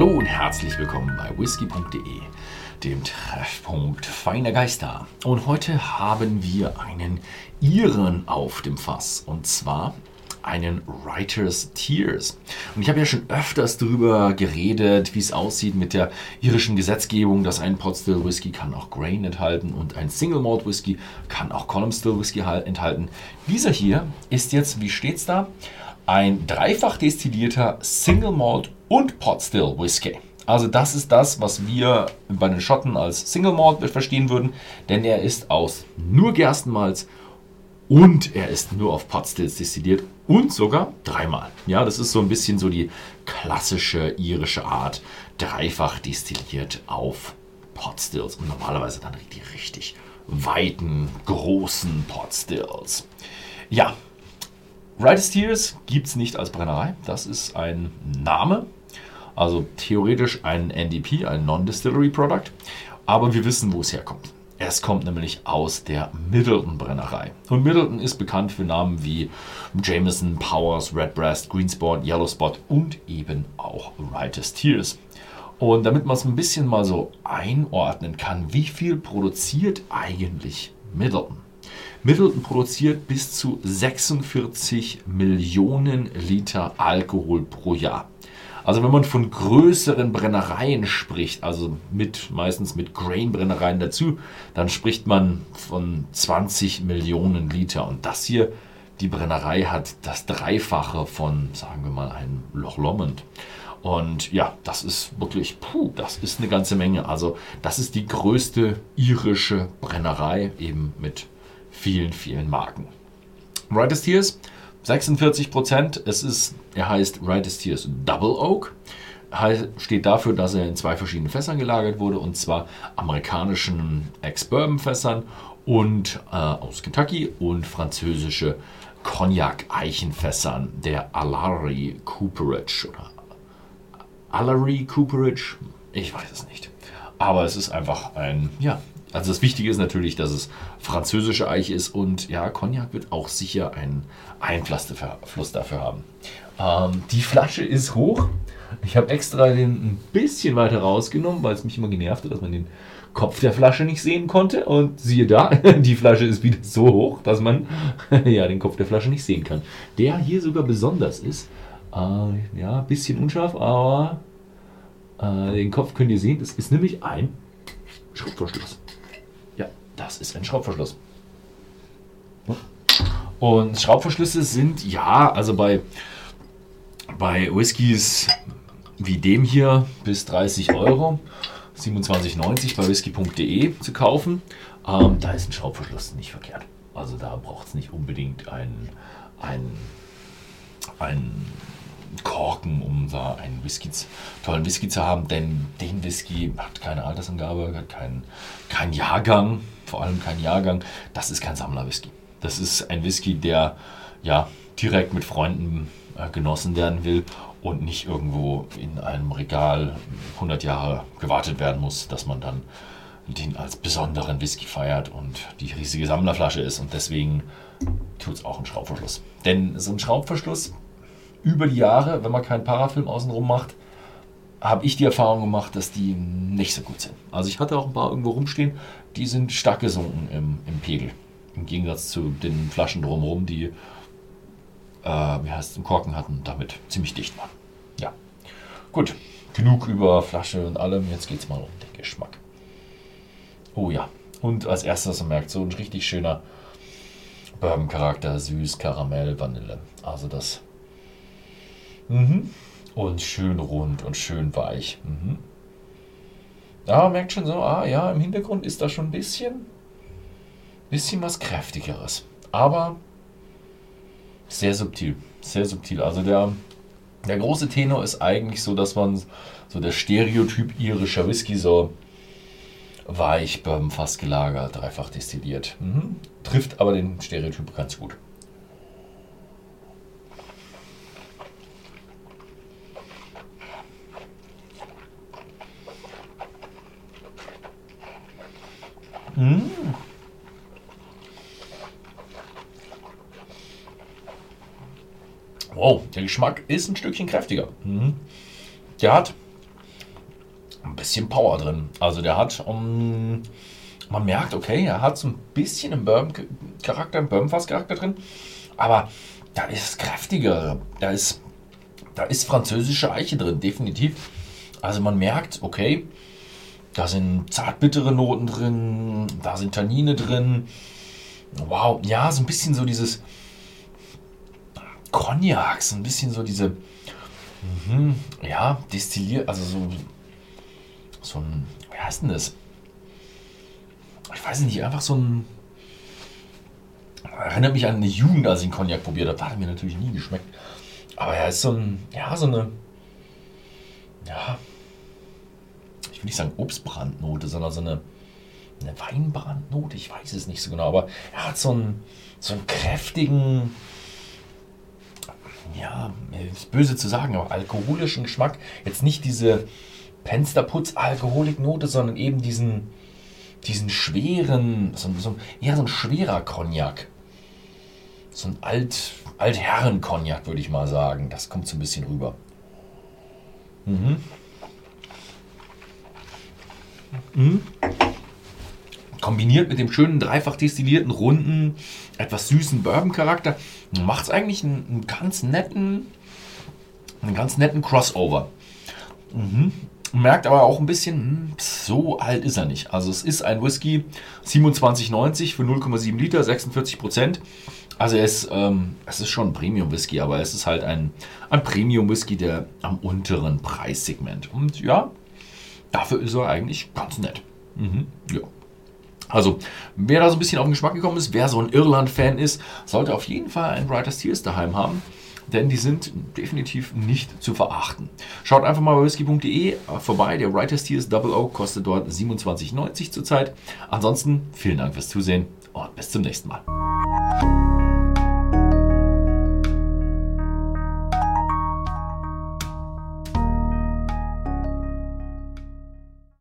Hallo und herzlich willkommen bei whisky.de, dem Treffpunkt feiner Geister. Und heute haben wir einen Iren auf dem Fass und zwar einen Writer's Tears. Und ich habe ja schon öfters darüber geredet, wie es aussieht mit der irischen Gesetzgebung, dass ein Pot Still Whisky kann auch Grain enthalten und ein Single Malt Whisky kann auch Column Still Whisky enthalten. Dieser hier ist jetzt, wie steht's da? Ein dreifach destillierter Single Malt und Pot Still Whisky. Also das ist das, was wir bei den Schotten als Single Malt verstehen würden, denn er ist aus nur Gerstenmalz und er ist nur auf Potstills destilliert und sogar dreimal. Ja, das ist so ein bisschen so die klassische irische Art, dreifach destilliert auf Potstills und normalerweise dann die richtig weiten, großen Potstills. Ja, Writer's Tears gibt es nicht als Brennerei. Das ist ein Name, also theoretisch ein NDP, ein Non-Distillery Product. Aber wir wissen, wo es herkommt. Es kommt nämlich aus der Middleton Brennerei. Und Middleton ist bekannt für Namen wie Jameson, Powers, Redbreast, Greensport, Yellowspot und eben auch Writer's Tears. Und damit man es ein bisschen mal so einordnen kann, wie viel produziert eigentlich Middleton? Middleton produziert bis zu 46 Millionen Liter Alkohol pro Jahr. Also wenn man von größeren Brennereien spricht, also mit meistens mit Grain-Brennereien dazu, dann spricht man von 20 Millionen Liter. Und das hier, die Brennerei hat das Dreifache von, sagen wir mal, einem Loch Lomond. Und ja, das ist wirklich, puh, das ist eine ganze Menge. Also das ist die größte irische Brennerei, eben mit vielen, vielen Marken. Writers Tears 46 Prozent. Es ist, er heißt Writers Tears Double Oak. Steht dafür, dass er in zwei verschiedenen Fässern gelagert wurde, und zwar amerikanischen Ex-Bourbon-Fässern und äh, aus Kentucky und französische Cognac-Eichenfässern der Alary Cooperage oder Alary Cooperage, ich weiß es nicht. Aber es ist einfach ein, ja, also das Wichtige ist natürlich, dass es französische Eiche ist und ja, Cognac wird auch sicher einen Einfluss dafür haben. Ähm, die Flasche ist hoch. Ich habe extra den ein bisschen weiter rausgenommen, weil es mich immer genervt hat, dass man den Kopf der Flasche nicht sehen konnte. Und siehe da, die Flasche ist wieder so hoch, dass man ja den Kopf der Flasche nicht sehen kann. Der hier sogar besonders ist. Äh, ja, ein bisschen unscharf, aber äh, den Kopf könnt ihr sehen. Das ist nämlich ein Schraubverschluss. Das ist ein Schraubverschluss. Und Schraubverschlüsse sind ja, also bei, bei Whiskys wie dem hier bis 30 Euro, 27,90 bei whisky.de zu kaufen. Ähm, da ist ein Schraubverschluss nicht verkehrt. Also da braucht es nicht unbedingt einen, einen, einen Korken, um da einen Whisky, tollen Whisky zu haben, denn den Whisky hat keine Altersangabe, hat keinen kein Jahrgang, vor allem kein Jahrgang. Das ist kein Sammlerwhisky. Das ist ein Whisky, der ja direkt mit Freunden äh, genossen werden will und nicht irgendwo in einem Regal 100 Jahre gewartet werden muss, dass man dann den als besonderen Whisky feiert und die riesige Sammlerflasche ist und deswegen tut es auch einen Schraubverschluss. Denn so ein Schraubverschluss über die Jahre, wenn man keinen Parafilm außenrum macht, habe ich die Erfahrung gemacht, dass die nicht so gut sind. Also ich hatte auch ein paar irgendwo rumstehen, die sind stark gesunken im, im Pegel. Im Gegensatz zu den Flaschen drumherum, die äh, wie heißt es, einen Korken hatten damit ziemlich dicht waren. Ja, gut. Genug über Flasche und allem. Jetzt geht es mal um den Geschmack. Oh ja. Und als erstes, merkt, so ein richtig schöner Bourbon-Charakter, süß, Karamell, Vanille. Also das Mhm. Und schön rund und schön weich. Mhm. Ja, merkt schon so, ah ja, im Hintergrund ist da schon ein bisschen, bisschen was kräftigeres. Aber sehr subtil, sehr subtil. Also der, der große Tenor ist eigentlich so, dass man so der Stereotyp irischer Whisky so weich Fass gelagert, dreifach destilliert. Mhm. Trifft aber den Stereotyp ganz gut. Mmh. Wow, der Geschmack ist ein Stückchen kräftiger. Mhm. Der hat ein bisschen Power drin. Also der hat, um, man merkt, okay, er hat so ein bisschen einen Bourbon-Charakter, einen Bourbon-Fass-Charakter drin, aber da ist kräftiger, da ist, da ist französische Eiche drin, definitiv. Also man merkt, okay, da sind zartbittere Noten drin, da sind Tannine drin. Wow, ja, so ein bisschen so dieses Cognac, so ein bisschen so diese, mhm, ja, destilliert, also so, so ein, wie heißt denn das? Ich weiß nicht, einfach so ein, erinnert mich an eine Jugend, als ich einen Cognac probiert habe. Da hat er mir natürlich nie geschmeckt. Aber er ist so ein, ja, so eine, ja, ich will nicht sagen Obstbrandnote, sondern so eine, eine Weinbrandnote. Ich weiß es nicht so genau, aber er hat so einen, so einen kräftigen, ja, ist böse zu sagen, aber alkoholischen Geschmack. Jetzt nicht diese Pensterputz-Alkoholiknote, sondern eben diesen, diesen schweren, so, so, eher so ein schwerer Cognac. So ein Alt, Altherren-Cognac, würde ich mal sagen. Das kommt so ein bisschen rüber. Mhm. Mhm. Kombiniert mit dem schönen dreifach destillierten, runden, etwas süßen Bourbon-Charakter, macht es eigentlich einen, einen, ganz netten, einen ganz netten Crossover. Mhm. Merkt aber auch ein bisschen, hm, so alt ist er nicht. Also es ist ein Whisky 27,90 für 0,7 Liter, 46 Prozent. Also ist, ähm, es ist schon ein Premium-Whisky, aber es ist halt ein, ein Premium-Whisky der am unteren Preissegment. Und ja, dafür ist er eigentlich ganz nett. Mhm, ja. Also, wer da so ein bisschen auf den Geschmack gekommen ist, wer so ein Irland-Fan ist, sollte auf jeden Fall einen Writer's Tears daheim haben, denn die sind definitiv nicht zu verachten. Schaut einfach mal bei whisky.de vorbei. Der Writer's Tears Double O kostet dort 27,90 zurzeit. Ansonsten vielen Dank fürs Zusehen und bis zum nächsten Mal.